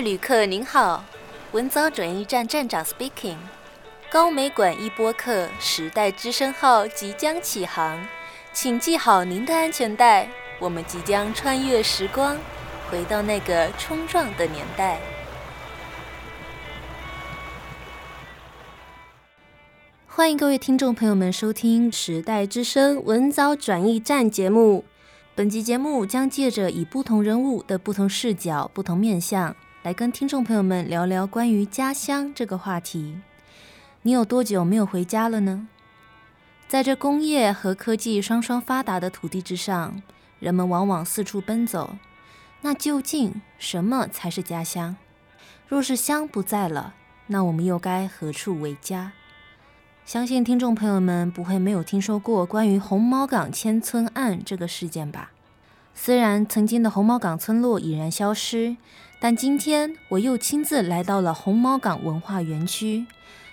旅客您好，文藻转运站站长 speaking，高美馆一播客时代之声号即将起航，请系好您的安全带，我们即将穿越时光，回到那个冲撞的年代。欢迎各位听众朋友们收听时代之声文藻转运站节目。本集节目将借着以不同人物的不同视角、不同面向，来跟听众朋友们聊聊关于家乡这个话题。你有多久没有回家了呢？在这工业和科技双双发达的土地之上，人们往往四处奔走。那究竟什么才是家乡？若是乡不在了，那我们又该何处为家？相信听众朋友们不会没有听说过关于红毛港迁村案这个事件吧？虽然曾经的红毛港村落已然消失，但今天我又亲自来到了红毛港文化园区，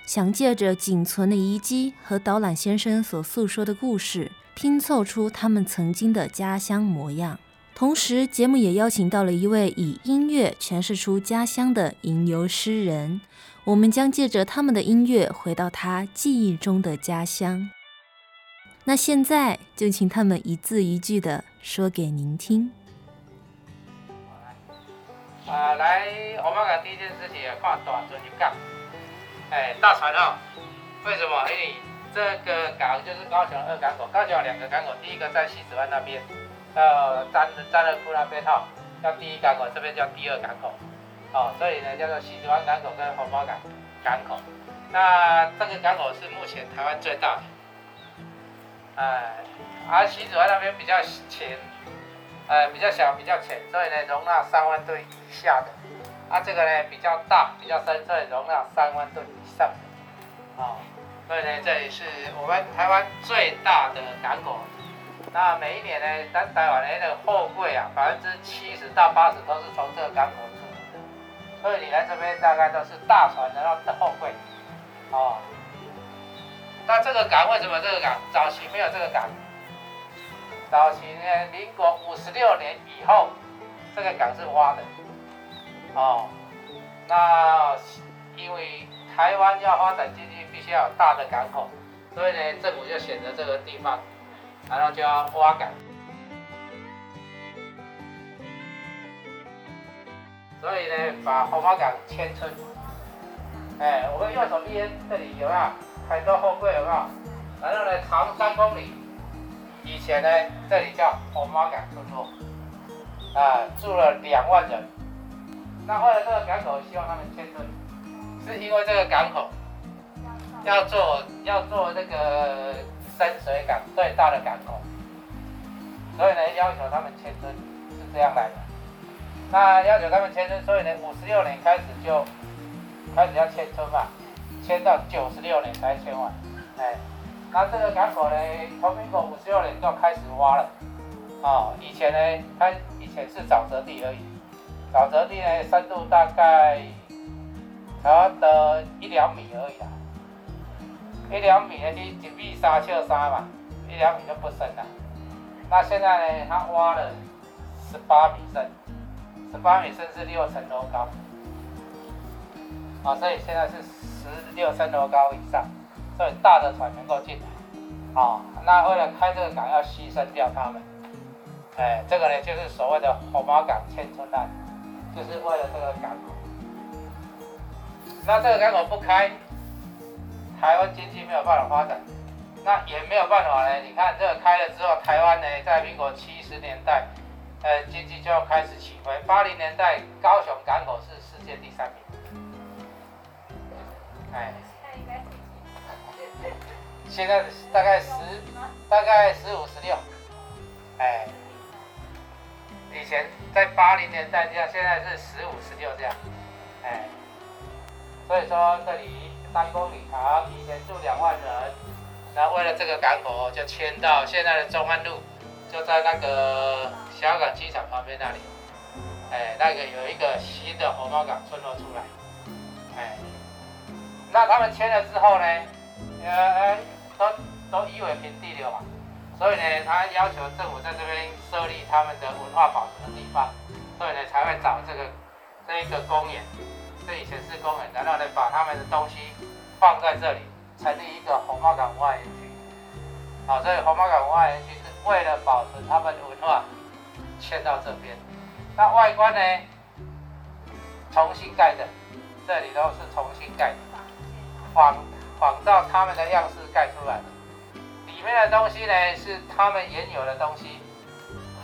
想借着仅存的遗迹和导览先生所诉说的故事，拼凑出他们曾经的家乡模样。同时，节目也邀请到了一位以音乐诠释出家乡的吟游诗人。我们将借着他们的音乐，回到他记忆中的家乡。那现在就请他们一字一句的说给您听。啊，来，我们讲第一件事情，看大船入港。哎，大船哦，为什么？因为这个港就是高雄二港口，高雄有两个港口，第一个在西子湾那边。到栈栈貳库那边哈，叫第一港口，这边叫第二港口，哦，所以呢叫做西子湾港口跟红毛港港口。那这个港口是目前台湾最大的，哎，而西子湾那边比较浅，呃，比较小，比较浅，所以呢容纳三万吨以下的。啊，这个呢比较大，比较深，所以容纳三万吨以上的。哦，所以呢这里是我们台湾最大的港口。那每一年呢，咱台湾的货柜啊，百分之七十到八十都是从这个港口出的，所以你来这边大概都是大船然后的货柜，哦。那这个港为什么这个港早期没有这个港？早期呢，民国五十六年以后，这个港是挖的，哦。那因为台湾要发展经济，必须要有大的港口，所以呢，政府就选择这个地方。然后就要挖港，所以呢，把红毛港迁出。哎，我们右手边这里有没有很多货柜？有没有？然后呢，长三公里，以前呢，这里叫红毛港村落，啊，住了两万人。那后来这个港口希望他们迁村，是因为这个港口要做要做那个。深水港最大的港口，所以呢，要求他们迁村是这样来的。那要求他们迁村，所以呢，五十六年开始就开始要迁村嘛，迁到九十六年才迁完。哎，那这个港口呢，从民国五十六年就开始挖了。哦，以前呢，它以前是沼泽地而已，沼泽地呢，深度大概差不多一两米而已啦。一两米呢，你一米三尺三嘛，一两米就不深了。那现在呢，他挖了十八米深，十八米深是六层楼高，啊，所以现在是十六层楼高以上，所以大的船能够进来。啊，那为了开这个港，要牺牲掉他们。哎，这个呢，就是所谓的红毛港迁村案，就是为了这个港口。那这个港口不开。台湾经济没有办法发展，那也没有办法呢。你看这个开了之后，台湾呢，在民国七十年代，呃，经济就要开始起飞。八零年代，高雄港口是世界第三名。哎，现在大概十，大概十五十六。哎，以前在八零年代这样，现在是十五十六这样。哎，所以说这里。三公里长，以前住两万人，那为了这个港口，就迁到现在的中安路，就在那个小港机场旁边那里，哎，那个有一个新的红毛港村落出来，哎，那他们迁了之后呢，呃，哎都都夷为平地了嘛，所以呢，他要求政府在这边设立他们的文化保存的地方，所以呢，才会找这个这一个公园，这以前是公园，然后呢把他们的东西放在这里，成立一个红毛港文化园区。好，所以红毛港文化园区是为了保存他们的文化，迁到这边。那外观呢，重新盖的，这里都是重新盖的，仿仿照他们的样式盖出来的。里面的东西呢是他们原有的东西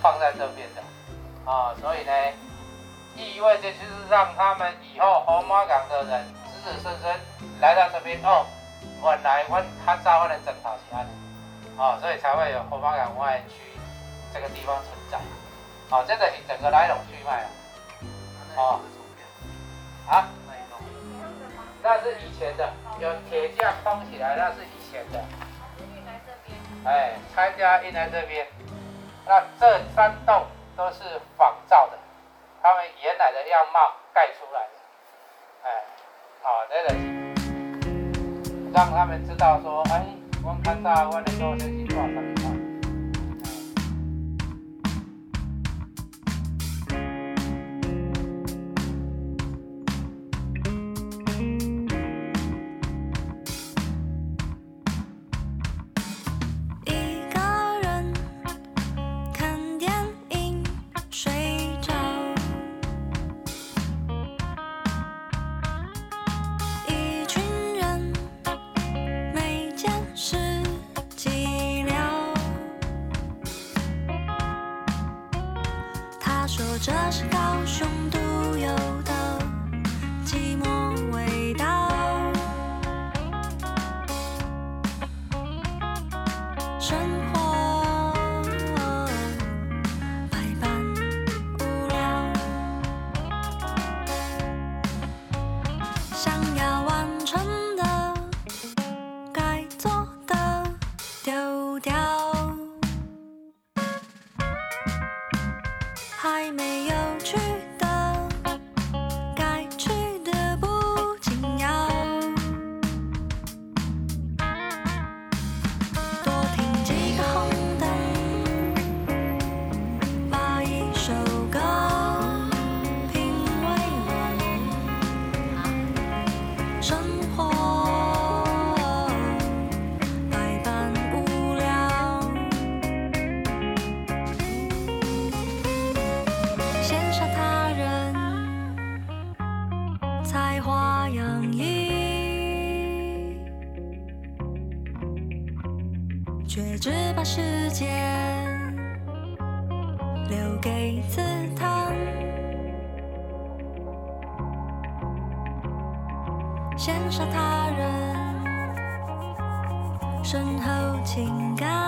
放在这边的。啊，所以呢，意味着就是让他们以后红毛港的人子子孙孙来到这边哦，原来我他早的整套起来，啊，所以才会有红毛港文化园区这个地方存在。啊，这个是整个来龙去脉啊。哦，啊，那是以前的，有铁架封起来，那是以前的。哎，参加运来这边，那这三栋。都是仿造的，他们原来的样貌盖出来的，哎，好，这个让他们知道说，哎，我看到我的高升计划上面。情感。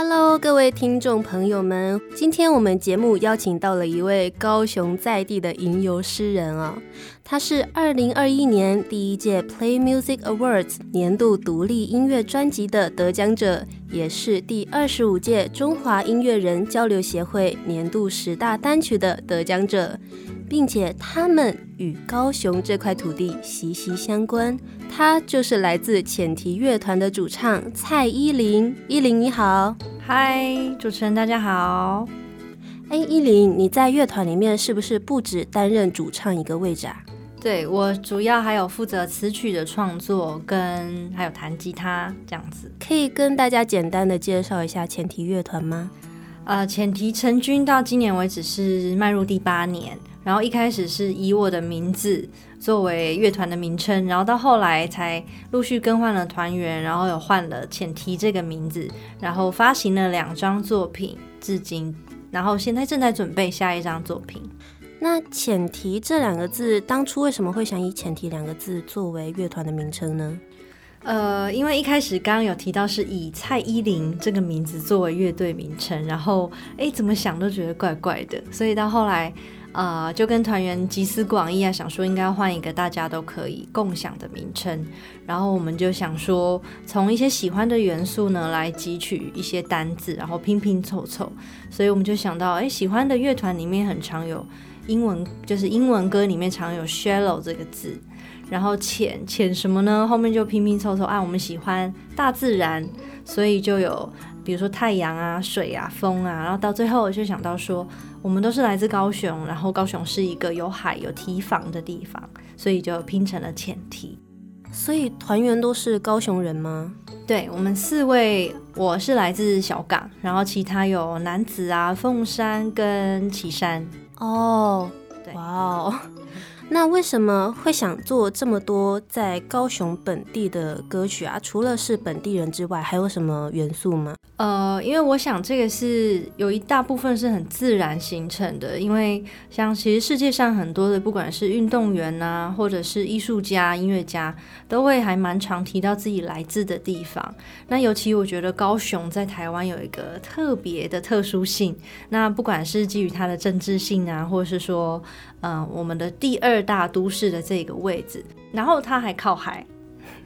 Hello，各位听众朋友们，今天我们节目邀请到了一位高雄在地的吟游诗人啊，他是二零二一年第一届 Play Music Awards 年度独立音乐专辑的得奖者，也是第二十五届中华音乐人交流协会年度十大单曲的得奖者。并且他们与高雄这块土地息息相关。他就是来自浅提乐团的主唱蔡依林。依林你好，嗨，主持人大家好。哎，依林，你在乐团里面是不是不止担任主唱一个位置啊？对，我主要还有负责词曲的创作，跟还有弹吉他这样子。可以跟大家简单的介绍一下前提乐团吗？呃，前提成军到今年为止是迈入第八年，然后一开始是以我的名字作为乐团的名称，然后到后来才陆续更换了团员，然后有换了浅提这个名字，然后发行了两张作品，至今。然后现在正在准备下一张作品。那浅提这两个字，当初为什么会想以浅提两个字作为乐团的名称呢？呃，因为一开始刚刚有提到是以蔡依林这个名字作为乐队名称，然后哎，怎么想都觉得怪怪的，所以到后来。啊、就跟团员集思广益啊，想说应该换一个大家都可以共享的名称，然后我们就想说，从一些喜欢的元素呢来汲取一些单字，然后拼拼凑凑，所以我们就想到，哎，喜欢的乐团里面很常有英文，就是英文歌里面常有 shallow 这个字，然后浅浅什么呢？后面就拼拼凑凑，啊，我们喜欢大自然，所以就有。比如说太阳啊、水啊、风啊，然后到最后我就想到说，我们都是来自高雄，然后高雄是一个有海有堤防的地方，所以就拼成了浅堤。所以团员都是高雄人吗？对，我们四位，我是来自小港，然后其他有男子啊、凤山跟旗山。哦，对，哇哦。那为什么会想做这么多在高雄本地的歌曲啊？除了是本地人之外，还有什么元素吗？呃，因为我想这个是有一大部分是很自然形成的。因为像其实世界上很多的，不管是运动员啊，或者是艺术家、音乐家，都会还蛮常提到自己来自的地方。那尤其我觉得高雄在台湾有一个特别的特殊性。那不管是基于它的政治性啊，或者是说，嗯、呃，我们的第二大都市的这个位置，然后它还靠海，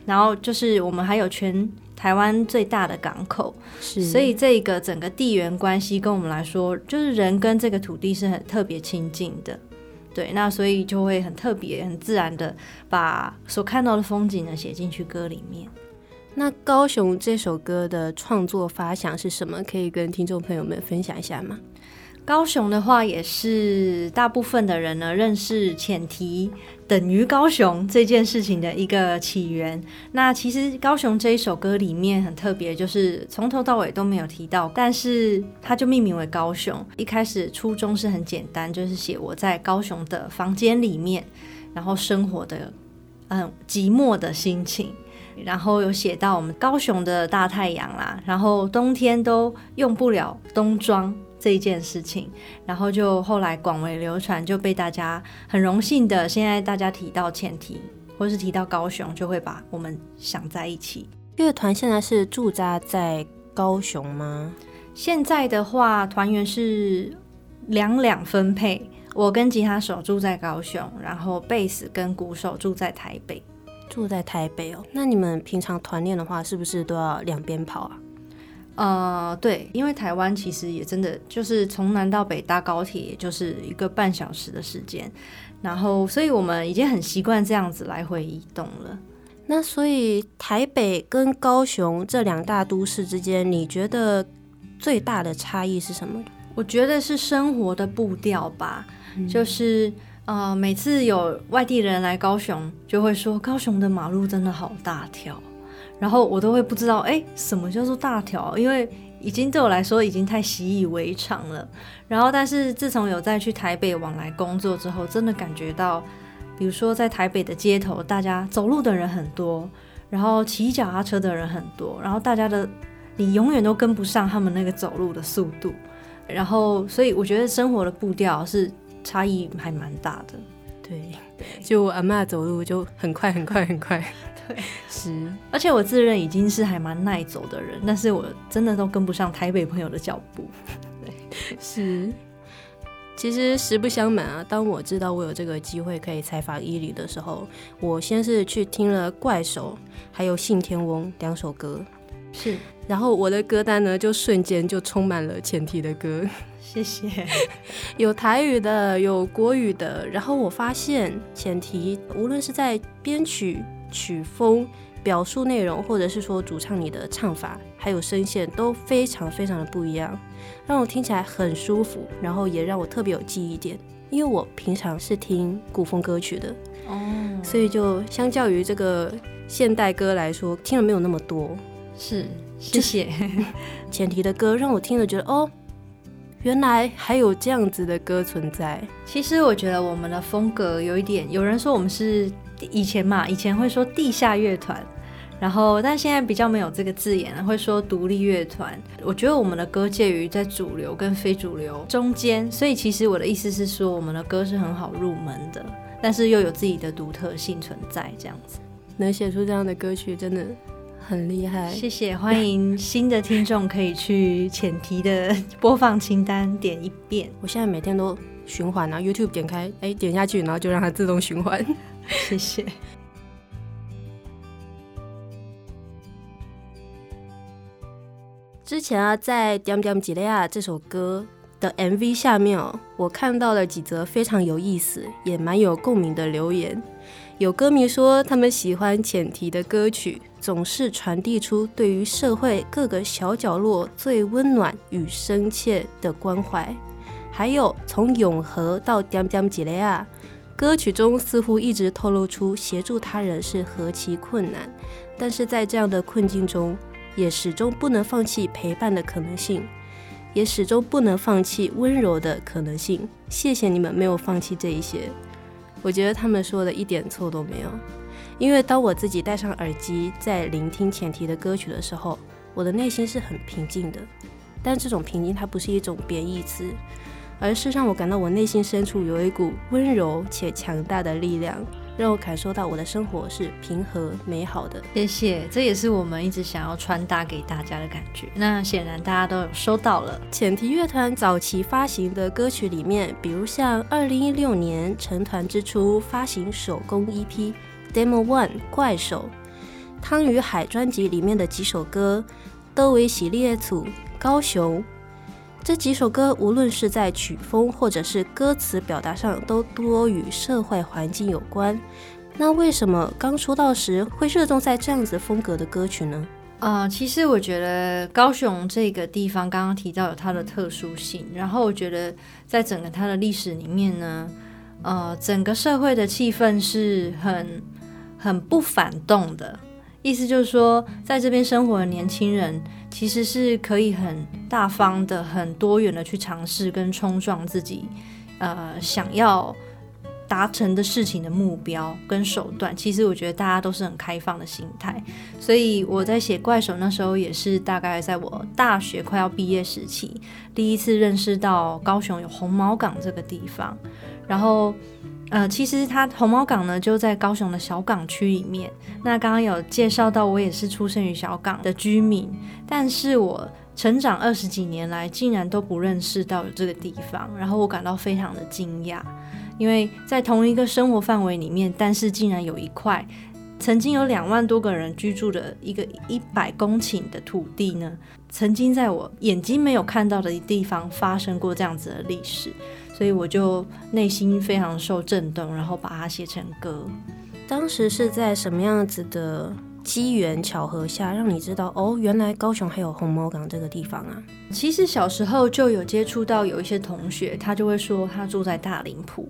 然后就是我们还有全台湾最大的港口，是，所以这个整个地缘关系跟我们来说，就是人跟这个土地是很特别亲近的，对，那所以就会很特别、很自然的把所看到的风景呢写进去歌里面。那高雄这首歌的创作发想是什么？可以跟听众朋友们分享一下吗？高雄的话，也是大部分的人呢认识浅提等于高雄这件事情的一个起源。那其实高雄这一首歌里面很特别，就是从头到尾都没有提到，但是它就命名为高雄。一开始初衷是很简单，就是写我在高雄的房间里面，然后生活的嗯寂寞的心情。然后有写到我们高雄的大太阳啦，然后冬天都用不了冬装。这一件事情，然后就后来广为流传，就被大家很荣幸的，现在大家提到前提或是提到高雄，就会把我们想在一起。乐团现在是驻扎在高雄吗？现在的话，团员是两两分配，我跟吉他手住在高雄，然后贝斯跟鼓手住在台北。住在台北哦，那你们平常团练的话，是不是都要两边跑啊？呃，对，因为台湾其实也真的就是从南到北搭高铁，也就是一个半小时的时间，然后所以我们已经很习惯这样子来回移动了。那所以台北跟高雄这两大都市之间，你觉得最大的差异是什么？我觉得是生活的步调吧，嗯、就是呃，每次有外地人来高雄，就会说高雄的马路真的好大条。然后我都会不知道，哎，什么叫做大条？因为已经对我来说已经太习以为常了。然后，但是自从有再去台北往来工作之后，真的感觉到，比如说在台北的街头，大家走路的人很多，然后骑脚踏车的人很多，然后大家的你永远都跟不上他们那个走路的速度。然后，所以我觉得生活的步调是差异还蛮大的。对，就阿嬷走路就很快很快很快。对，是，而且我自认已经是还蛮耐走的人，但是我真的都跟不上台北朋友的脚步。对，是。其实实不相瞒啊，当我知道我有这个机会可以采访伊犁的时候，我先是去听了《怪手》还有《信天翁》两首歌。是，然后我的歌单呢，就瞬间就充满了前提的歌。谢谢。有台语的，有国语的。然后我发现前提无论是在编曲、曲风、表述内容，或者是说主唱你的唱法，还有声线，都非常非常的不一样，让我听起来很舒服，然后也让我特别有记忆点。因为我平常是听古风歌曲的，哦，所以就相较于这个现代歌来说，听了没有那么多。是，谢谢。前提的歌让我听了觉得哦。原来还有这样子的歌存在。其实我觉得我们的风格有一点，有人说我们是以前嘛，以前会说地下乐团，然后但现在比较没有这个字眼，会说独立乐团。我觉得我们的歌介于在主流跟非主流中间，所以其实我的意思是说，我们的歌是很好入门的，但是又有自己的独特性存在，这样子能写出这样的歌曲，真的。很厉害，谢谢！欢迎新的听众可以去浅提的播放清单点一遍。我现在每天都循环啊，YouTube 点开，哎，点下去，然后就让它自动循环。谢谢。之前啊，在《点点几勒啊》这首歌的 MV 下面哦，我看到了几则非常有意思，也蛮有共鸣的留言。有歌迷说，他们喜欢浅提的歌曲，总是传递出对于社会各个小角落最温暖与深切的关怀。还有从永和到点点几勒啊，歌曲中似乎一直透露出协助他人是何其困难，但是在这样的困境中，也始终不能放弃陪伴的可能性，也始终不能放弃温柔的可能性。谢谢你们没有放弃这一些。我觉得他们说的一点错都没有，因为当我自己戴上耳机在聆听前提的歌曲的时候，我的内心是很平静的。但这种平静它不是一种贬义词，而是让我感到我内心深处有一股温柔且强大的力量。让我感受到我的生活是平和美好的。谢谢，这也是我们一直想要传达给大家的感觉。那显然大家都有收到了。浅提乐团早期发行的歌曲里面，比如像二零一六年成团之初发行手工 EP Demo One 怪手，汤与海专辑里面的几首歌，都为系列组高雄。这几首歌，无论是在曲风或者是歌词表达上，都多与社会环境有关。那为什么刚出道时会热衷在这样子风格的歌曲呢？呃，其实我觉得高雄这个地方刚刚提到有它的特殊性，然后我觉得在整个它的历史里面呢，呃，整个社会的气氛是很很不反动的。意思就是说，在这边生活的年轻人其实是可以很大方的、很多元的去尝试跟冲撞自己，呃，想要达成的事情的目标跟手段。其实我觉得大家都是很开放的心态，所以我在写怪手那时候也是大概在我大学快要毕业时期，第一次认识到高雄有红毛港这个地方，然后。呃，其实它红毛港呢就在高雄的小港区里面。那刚刚有介绍到，我也是出生于小港的居民，但是我成长二十几年来，竟然都不认识到有这个地方，然后我感到非常的惊讶，因为在同一个生活范围里面，但是竟然有一块曾经有两万多个人居住的一个一百公顷的土地呢，曾经在我眼睛没有看到的地方发生过这样子的历史。所以我就内心非常受震动，然后把它写成歌。当时是在什么样子的机缘巧合下，让你知道哦，原来高雄还有红毛港这个地方啊？其实小时候就有接触到有一些同学，他就会说他住在大林埔，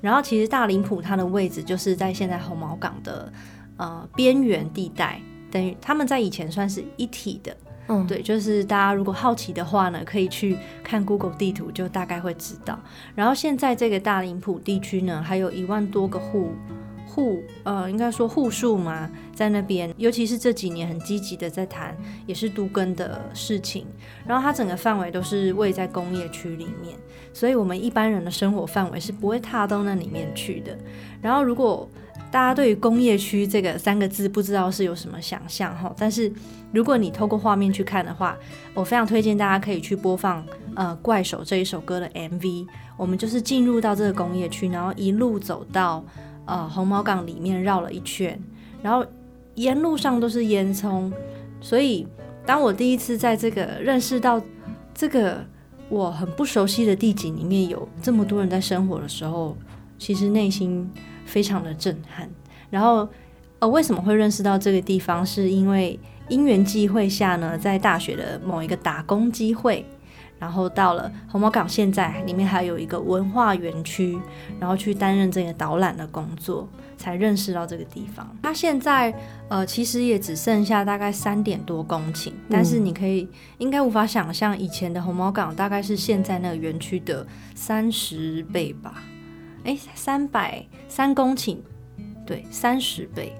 然后其实大林埔它的位置就是在现在红毛港的呃边缘地带，等于他们在以前算是一体的。嗯，对，就是大家如果好奇的话呢，可以去看 Google 地图，就大概会知道。然后现在这个大林浦地区呢，还有一万多个户户，呃，应该说户数嘛，在那边，尤其是这几年很积极的在谈，也是都更的事情。然后它整个范围都是位在工业区里面，所以我们一般人的生活范围是不会踏到那里面去的。然后如果大家对于工业区这个三个字不知道是有什么想象哈，但是如果你透过画面去看的话，我非常推荐大家可以去播放呃《怪手》这一首歌的 MV。我们就是进入到这个工业区，然后一路走到呃红毛港里面绕了一圈，然后沿路上都是烟囱，所以当我第一次在这个认识到这个我很不熟悉的地景里面有这么多人在生活的时候，其实内心非常的震撼。然后，呃，为什么会认识到这个地方？是因为因缘际会下呢，在大学的某一个打工机会。然后到了红毛港，现在里面还有一个文化园区，然后去担任这个导览的工作，才认识到这个地方。它现在呃，其实也只剩下大概三点多公顷，但是你可以、应该无法想象以前的红毛港大概是现在那个园区的三十倍吧？哎，三百三公顷，对，三十倍。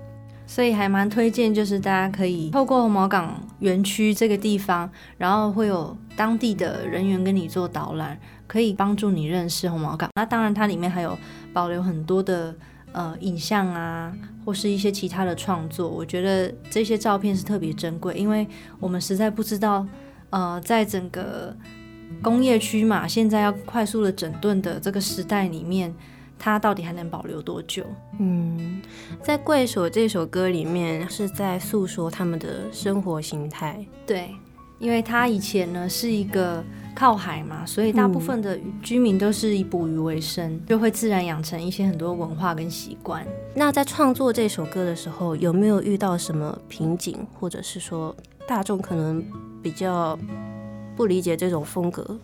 所以还蛮推荐，就是大家可以透过红毛港园区这个地方，然后会有当地的人员跟你做导览，可以帮助你认识红毛港。那当然，它里面还有保留很多的呃影像啊，或是一些其他的创作。我觉得这些照片是特别珍贵，因为我们实在不知道，呃，在整个工业区嘛，现在要快速的整顿的这个时代里面。它到底还能保留多久？嗯，在《贵手》这首歌里面是在诉说他们的生活形态。对，因为他以前呢是一个靠海嘛，所以大部分的居民都是以捕鱼为生，嗯、就会自然养成一些很多文化跟习惯。那在创作这首歌的时候，有没有遇到什么瓶颈，或者是说大众可能比较不理解这种风格？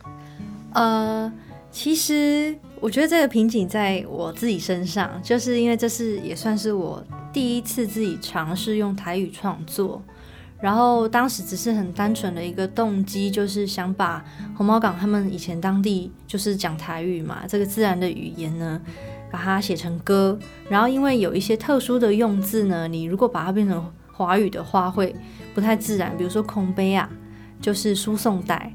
呃。其实我觉得这个瓶颈在我自己身上，就是因为这是也算是我第一次自己尝试用台语创作，然后当时只是很单纯的一个动机，就是想把红毛港他们以前当地就是讲台语嘛，这个自然的语言呢，把它写成歌，然后因为有一些特殊的用字呢，你如果把它变成华语的话，会不太自然，比如说空杯啊，就是输送带。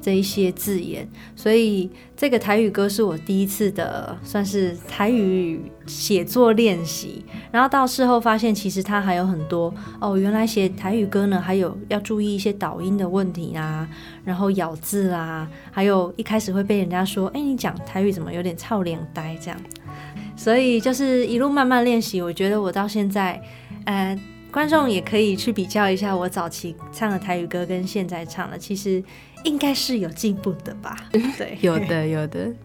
这一些字眼，所以这个台语歌是我第一次的，算是台语写作练习。然后到事后发现，其实它还有很多哦，原来写台语歌呢，还有要注意一些导音的问题啊，然后咬字啊，还有一开始会被人家说，哎，你讲台语怎么有点操脸呆这样？所以就是一路慢慢练习，我觉得我到现在，呃，观众也可以去比较一下我早期唱的台语歌跟现在唱的，其实。应该是有进步的吧？对，有的，有的。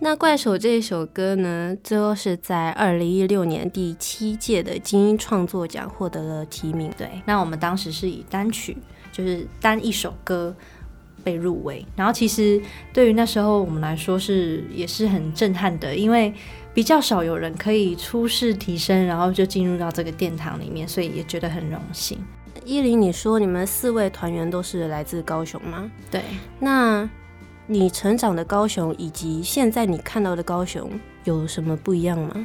那怪手这一首歌呢，最后是在二零一六年第七届的金音创作奖获得了提名。对，那我们当时是以单曲，就是单一首歌被入围。然后其实对于那时候我们来说是也是很震撼的，因为。比较少有人可以初试提升，然后就进入到这个殿堂里面，所以也觉得很荣幸。依林，你说你们四位团员都是来自高雄吗？对。那你成长的高雄以及现在你看到的高雄有什么不一样吗？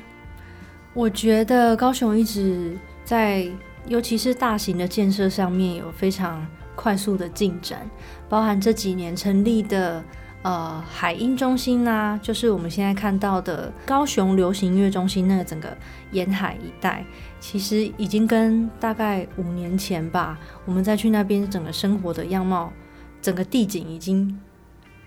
我觉得高雄一直在，尤其是大型的建设上面有非常快速的进展，包含这几年成立的。呃，海音中心呐、就是我们现在看到的高雄流行音乐中心，那个整个沿海一带，其实已经跟大概五年前吧，我们再去那边整个生活的样貌，整个地景已经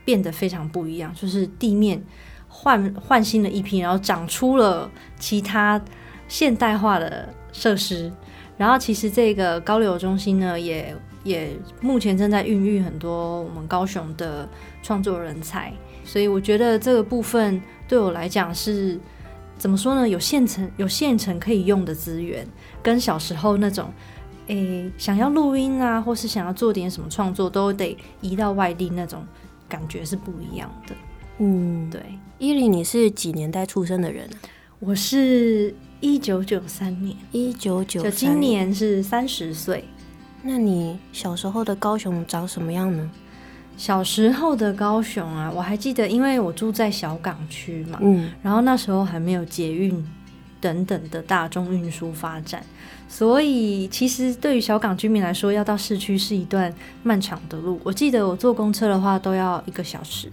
变得非常不一样，就是地面换换新了一批，然后长出了其他现代化的设施，然后其实这个高流中心呢，也。也目前正在孕育很多我们高雄的创作人才，所以我觉得这个部分对我来讲是怎么说呢？有现成有现成可以用的资源，跟小时候那种诶想要录音啊，或是想要做点什么创作，都得移到外地那种感觉是不一样的。嗯，对。伊林，你是几年代出生的人啊？我是一九九三年，一九九今年是三十岁。那你小时候的高雄长什么样呢？小时候的高雄啊，我还记得，因为我住在小港区嘛，嗯，然后那时候还没有捷运等等的大众运输发展，所以其实对于小港居民来说，要到市区是一段漫长的路。我记得我坐公车的话都要一个小时，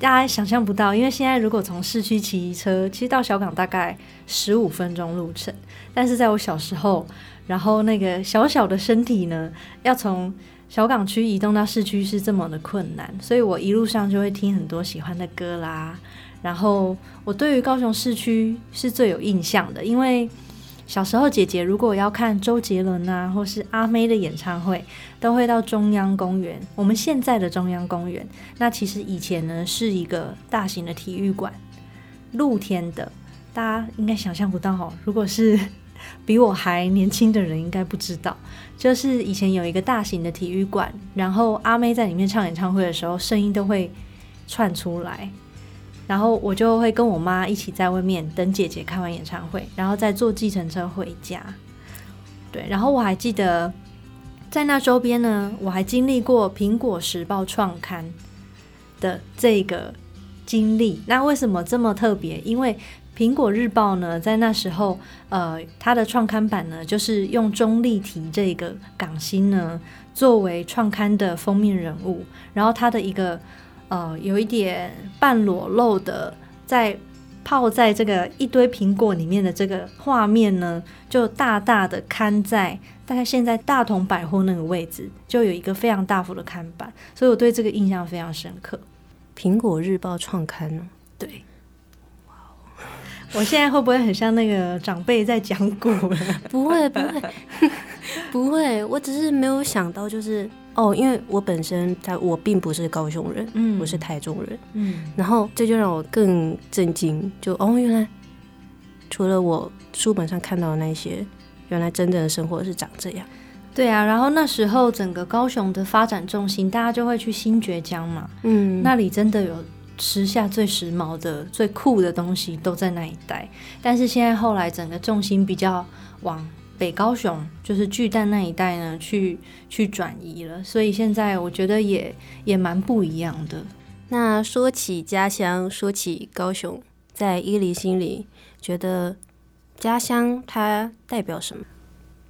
大家想象不到，因为现在如果从市区骑车，其实到小港大概十五分钟路程，但是在我小时候。然后那个小小的身体呢，要从小港区移动到市区是这么的困难，所以我一路上就会听很多喜欢的歌啦。然后我对于高雄市区是最有印象的，因为小时候姐姐如果要看周杰伦啊，或是阿妹的演唱会，都会到中央公园。我们现在的中央公园，那其实以前呢是一个大型的体育馆，露天的。大家应该想象不到哦，如果是比我还年轻的人，应该不知道，就是以前有一个大型的体育馆，然后阿妹在里面唱演唱会的时候，声音都会串出来，然后我就会跟我妈一起在外面等姐姐开完演唱会，然后再坐计程车回家。对，然后我还记得在那周边呢，我还经历过《苹果时报》创刊的这个经历。那为什么这么特别？因为苹果日报呢，在那时候，呃，它的创刊版呢，就是用钟丽缇这个港星呢作为创刊的封面人物，然后他的一个呃有一点半裸露的，在泡在这个一堆苹果里面的这个画面呢，就大大的刊在大概现在大同百货那个位置，就有一个非常大幅的刊版，所以我对这个印象非常深刻。苹果日报创刊呢？对。我现在会不会很像那个长辈在讲古了？不会，不会，不会。我只是没有想到，就是哦，因为我本身在，我并不是高雄人，嗯，我是台中人，嗯，然后这就让我更震惊，就哦，原来除了我书本上看到的那些，原来真正的生活是长这样。对啊，然后那时候整个高雄的发展重心，大家就会去新崛江嘛，嗯，那里真的有。时下最时髦的、最酷的东西都在那一带，但是现在后来整个重心比较往北高雄，就是巨蛋那一带呢，去去转移了，所以现在我觉得也也蛮不一样的。那说起家乡，说起高雄，在伊犁心里，觉得家乡它代表什么？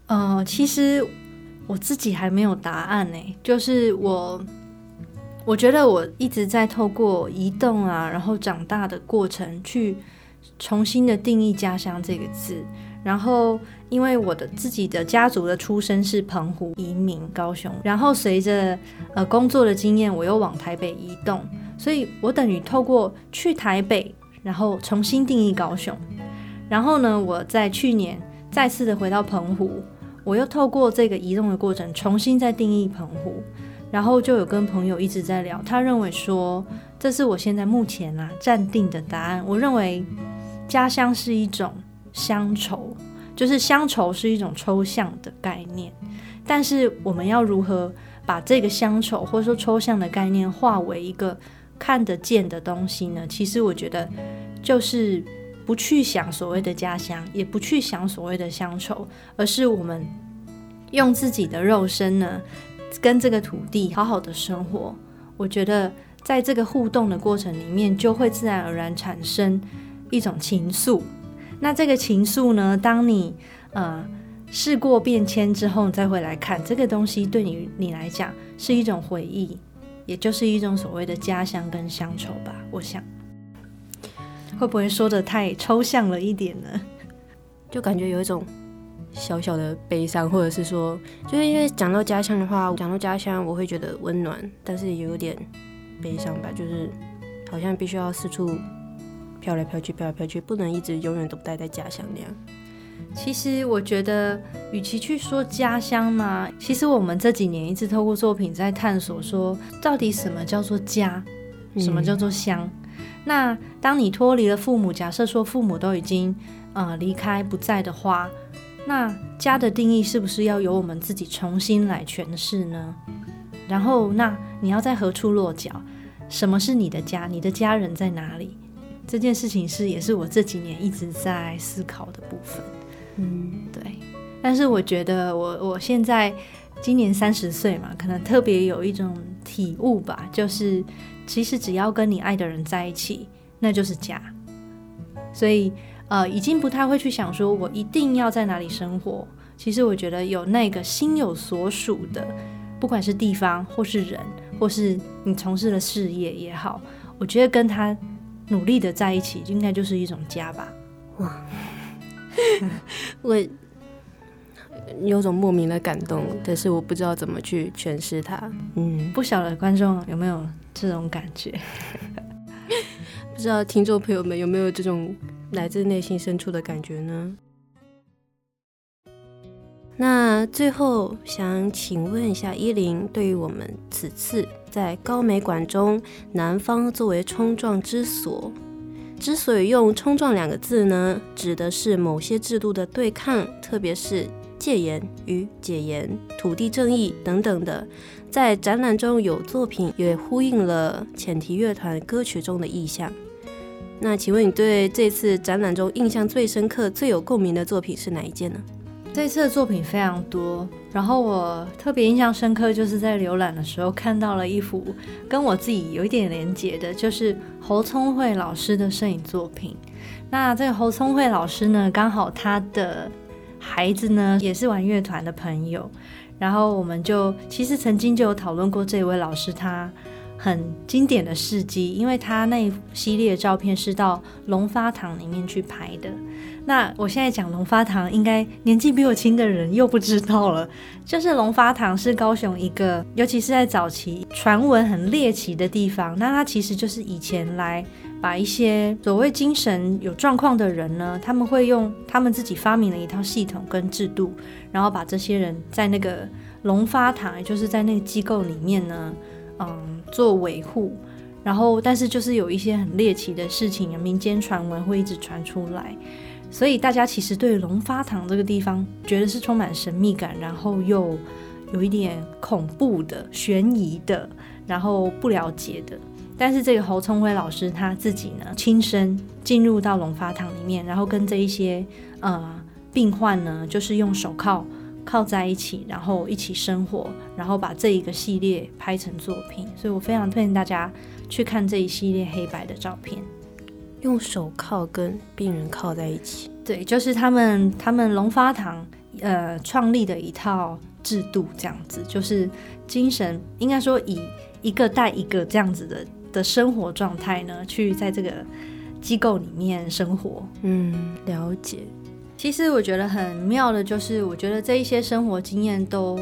呃，其实我自己还没有答案呢，就是我。我觉得我一直在透过移动啊，然后长大的过程，去重新的定义家乡这个字。然后，因为我的自己的家族的出身是澎湖移民高雄，然后随着呃工作的经验，我又往台北移动，所以我等于透过去台北，然后重新定义高雄。然后呢，我在去年再次的回到澎湖，我又透过这个移动的过程，重新再定义澎湖。然后就有跟朋友一直在聊，他认为说，这是我现在目前啊暂定的答案。我认为家乡是一种乡愁，就是乡愁是一种抽象的概念，但是我们要如何把这个乡愁或者说抽象的概念化为一个看得见的东西呢？其实我觉得就是不去想所谓的家乡，也不去想所谓的乡愁，而是我们用自己的肉身呢。跟这个土地好好的生活，我觉得在这个互动的过程里面，就会自然而然产生一种情愫。那这个情愫呢，当你呃事过变迁之后，你再回来看这个东西，对你你来讲是一种回忆，也就是一种所谓的家乡跟乡愁吧。我想，会不会说的太抽象了一点呢？就感觉有一种。小小的悲伤，或者是说，就是因为讲到家乡的话，讲到家乡，我会觉得温暖，但是也有点悲伤吧，就是好像必须要四处飘来飘去，飘来飘去，不能一直永远都待在家乡那样。其实我觉得，与其去说家乡嘛，其实我们这几年一直透过作品在探索，说到底什么叫做家，什么叫做乡。嗯。那当你脱离了父母，假设说父母都已经呃离开不在的话。那家的定义是不是要由我们自己重新来诠释呢？然后，那你要在何处落脚？什么是你的家？你的家人在哪里？这件事情是也是我这几年一直在思考的部分。嗯，对。但是我觉得我我现在今年三十岁嘛，可能特别有一种体悟吧，就是其实只要跟你爱的人在一起，那就是家。所以。呃，已经不太会去想说，我一定要在哪里生活。其实我觉得有那个心有所属的，不管是地方或是人，或是你从事的事业也好，我觉得跟他努力的在一起，应该就是一种家吧。哇，我有种莫名的感动，但是我不知道怎么去诠释它。嗯，不晓得观众有没有这种感觉？不知道听众朋友们有没有这种来自内心深处的感觉呢？那最后想请问一下依林，对于我们此次在高美馆中，南方作为冲撞之所，之所以用“冲撞”两个字呢，指的是某些制度的对抗，特别是戒严与解严、土地正义等等的。在展览中有作品也呼应了浅提乐团歌曲中的意象。那请问你对这次展览中印象最深刻、最有共鸣的作品是哪一件呢？这次的作品非常多，然后我特别印象深刻，就是在浏览的时候看到了一幅跟我自己有一点连结的，就是侯聪慧老师的摄影作品。那这个侯聪慧老师呢，刚好他的孩子呢也是玩乐团的朋友，然后我们就其实曾经就有讨论过这位老师他很经典的事迹，因为他那一系列的照片是到龙发堂里面去拍的。那我现在讲龙发堂，应该年纪比我轻的人又不知道了。就是龙发堂是高雄一个，尤其是在早期传闻很猎奇的地方。那它其实就是以前来把一些所谓精神有状况的人呢，他们会用他们自己发明的一套系统跟制度，然后把这些人在那个龙发堂，也就是在那个机构里面呢，嗯，做维护。然后，但是就是有一些很猎奇的事情，民间传闻会一直传出来。所以大家其实对龙发堂这个地方觉得是充满神秘感，然后又有一点恐怖的、悬疑的，然后不了解的。但是这个侯聪辉老师他自己呢，亲身进入到龙发堂里面，然后跟这一些呃病患呢，就是用手铐靠在一起，然后一起生活，然后把这一个系列拍成作品。所以我非常推荐大家去看这一系列黑白的照片。用手铐跟病人铐在一起，对，就是他们他们龙发堂呃创立的一套制度，这样子，就是精神应该说以一个带一个这样子的的生活状态呢，去在这个机构里面生活。嗯，了解。其实我觉得很妙的，就是我觉得这一些生活经验都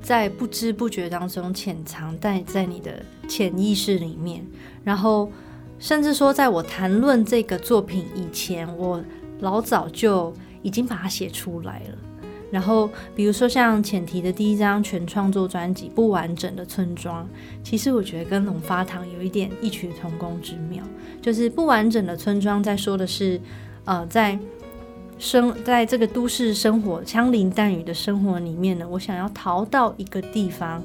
在不知不觉当中潜藏在在你的潜意识里面，然后。甚至说，在我谈论这个作品以前，我老早就已经把它写出来了。然后，比如说像浅提的第一张全创作专辑《不完整的村庄》，其实我觉得跟龙发堂有一点异曲同工之妙。就是《不完整的村庄》在说的是，呃，在生在这个都市生活枪林弹雨的生活里面呢，我想要逃到一个地方。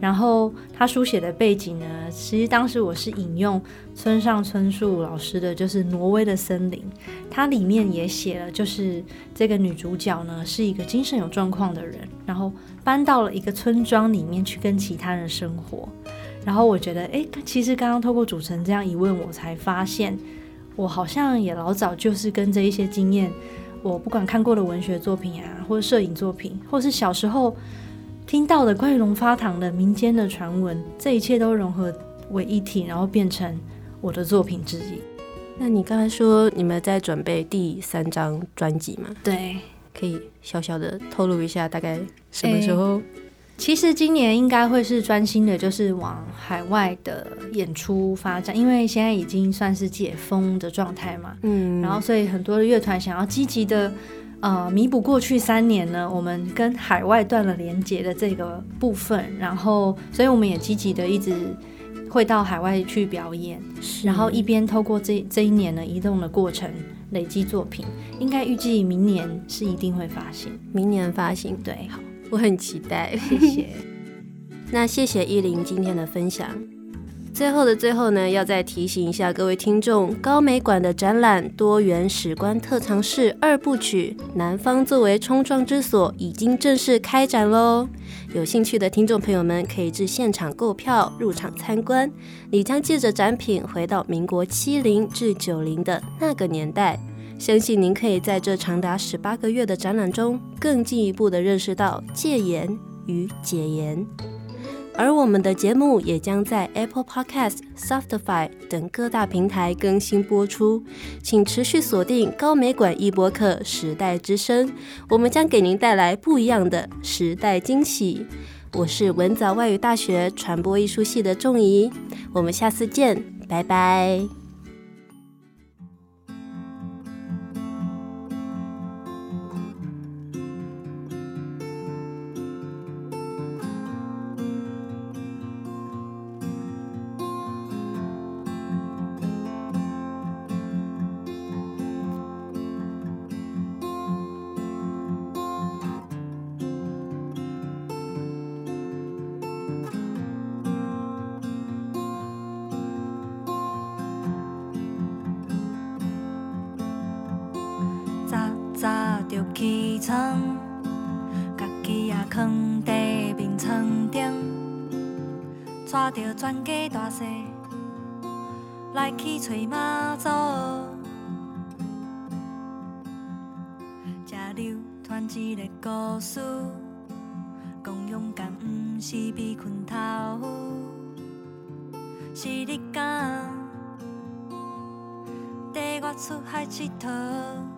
然后他书写的背景呢，其实当时我是引用村上春树老师的，就是《挪威的森林》，它里面也写了，就是这个女主角呢是一个精神有状况的人，然后搬到了一个村庄里面去跟其他人生活。然后我觉得，哎，其实刚刚透过主持人这样一问，我才发现，我好像也老早就是跟这一些经验，我不管看过的文学作品啊，或者摄影作品，或是小时候。听到的关于龙发堂的民间的传闻，这一切都融合为一体，然后变成我的作品之一。那你刚才说你们在准备第三张专辑吗？对，可以小小的透露一下大概什么时候？其实今年应该会是专心的，就是往海外的演出发展，因为现在已经算是解封的状态嘛。嗯，然后所以很多的乐团想要积极的。呃，弥补过去三年呢，我们跟海外断了连接的这个部分，然后，所以我们也积极的一直会到海外去表演，然后一边透过这这一年的移动的过程累积作品，应该预计明年是一定会发行，明年发行，对，好，我很期待，谢谢。那谢谢依林今天的分享。最后的最后呢，要再提醒一下各位听众，高美馆的展览多元史观特藏室二部曲《南方作为冲撞之所》已经正式开展喽！有兴趣的听众朋友们可以至现场购票入场参观。你将借着展品回到民国七零至九零的那个年代，相信您可以在这长达十八个月的展览中，更进一步的认识到戒严与解严。而我们的节目也将在 Apple Podcast、Spotify 等各大平台更新播出，请持续锁定高美馆一博客时代之声，我们将给您带来不一样的时代惊喜。我是文藻外语大学传播艺术系的仲怡，我们下次见，拜拜。床，家己也囥伫眠床顶，带着全家大细来去找妈祖，才流传一个故事，讲勇敢毋是被困头，是你敢带我出海佚佗。